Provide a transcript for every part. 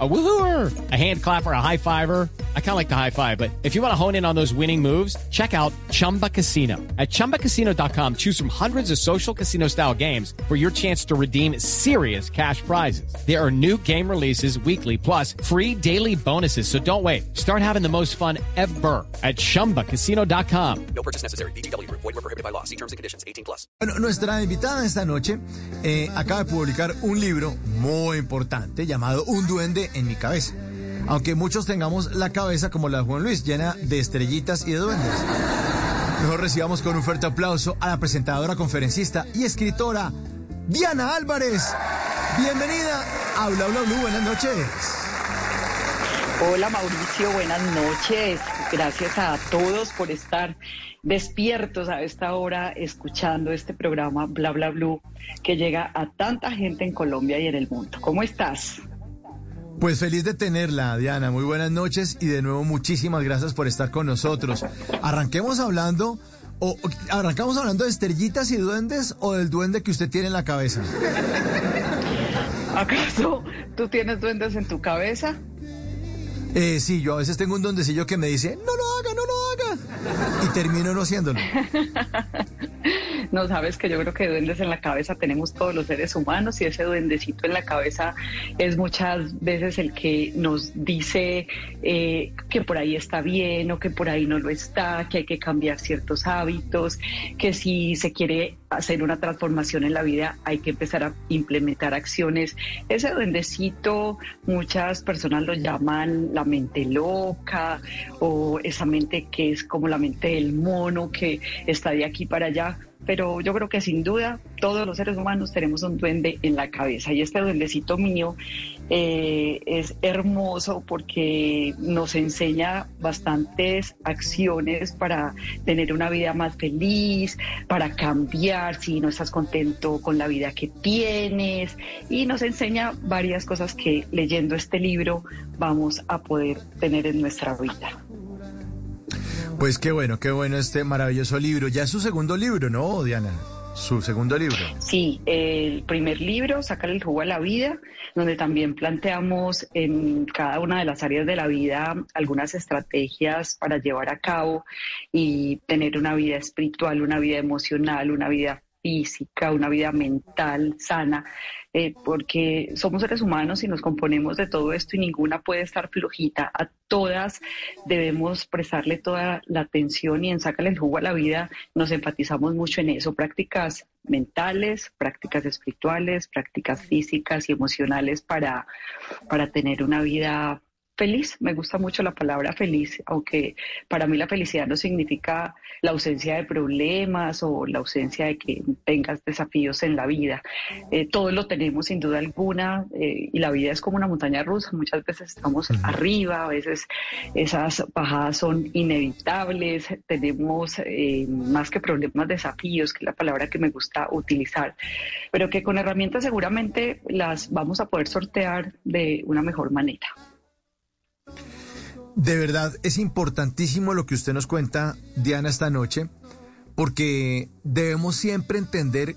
A woohooer, a hand clapper, a high fiver. I kind of like the high five, but if you want to hone in on those winning moves, check out Chumba Casino. At ChumbaCasino.com, choose from hundreds of social casino style games for your chance to redeem serious cash prizes. There are new game releases weekly, plus free daily bonuses. So don't wait. Start having the most fun ever at ChumbaCasino.com. No purchase necessary. BGW. Void were prohibited by law. See terms and conditions. 18 plus. Bueno, nuestra invitada esta noche eh, acaba de publicar un libro muy importante llamado Un duende en mi cabeza. Aunque muchos tengamos la cabeza como la de Juan Luis, llena de estrellitas y de duendes. Mejor recibamos con un fuerte aplauso a la presentadora, conferencista y escritora Diana Álvarez. Bienvenida a Bla Bla Blue. Buenas noches. Hola Mauricio, buenas noches. Gracias a todos por estar despiertos a esta hora escuchando este programa Bla Bla Blue que llega a tanta gente en Colombia y en el mundo. ¿Cómo estás? Pues feliz de tenerla, Diana. Muy buenas noches y de nuevo muchísimas gracias por estar con nosotros. Arranquemos hablando, o o- arrancamos hablando de estrellitas y duendes o del duende que usted tiene en la cabeza. ¿Acaso tú tienes duendes en tu cabeza? Eh, sí, yo a veces tengo un duendecillo que me dice, no lo haga, no lo haga. Y termino no haciéndolo. No sabes que yo creo que duendes en la cabeza tenemos todos los seres humanos y ese duendecito en la cabeza es muchas veces el que nos dice eh, que por ahí está bien o que por ahí no lo está, que hay que cambiar ciertos hábitos, que si se quiere hacer una transformación en la vida hay que empezar a implementar acciones. Ese duendecito muchas personas lo llaman la mente loca o esa mente que es como la mente del mono que está de aquí para allá pero yo creo que sin duda todos los seres humanos tenemos un duende en la cabeza y este duendecito mío eh, es hermoso porque nos enseña bastantes acciones para tener una vida más feliz, para cambiar si no estás contento con la vida que tienes y nos enseña varias cosas que leyendo este libro vamos a poder tener en nuestra vida. Pues qué bueno, qué bueno este maravilloso libro. Ya es su segundo libro, ¿no, Diana? Su segundo libro. Sí, el primer libro, Sacar el jugo a la vida, donde también planteamos en cada una de las áreas de la vida algunas estrategias para llevar a cabo y tener una vida espiritual, una vida emocional, una vida física, una vida mental sana, eh, porque somos seres humanos y nos componemos de todo esto y ninguna puede estar flojita. A todas debemos prestarle toda la atención y en Sácale el jugo a la vida nos enfatizamos mucho en eso, prácticas mentales, prácticas espirituales, prácticas físicas y emocionales para, para tener una vida feliz. Me gusta mucho la palabra feliz, aunque para mí la felicidad no significa la ausencia de problemas o la ausencia de que tengas desafíos en la vida. Eh, todos lo tenemos sin duda alguna eh, y la vida es como una montaña rusa. Muchas veces estamos arriba, a veces esas bajadas son inevitables. Tenemos eh, más que problemas, desafíos, que es la palabra que me gusta utilizar, pero que con herramientas seguramente las vamos a poder sortear de una mejor manera. De verdad, es importantísimo lo que usted nos cuenta, Diana, esta noche, porque debemos siempre entender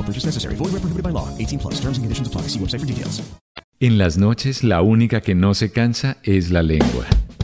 No purchase necessary. Void where prohibited by law. 18 plus. Terms and conditions apply. See website for details. En las noches la única que no se cansa es la lengua.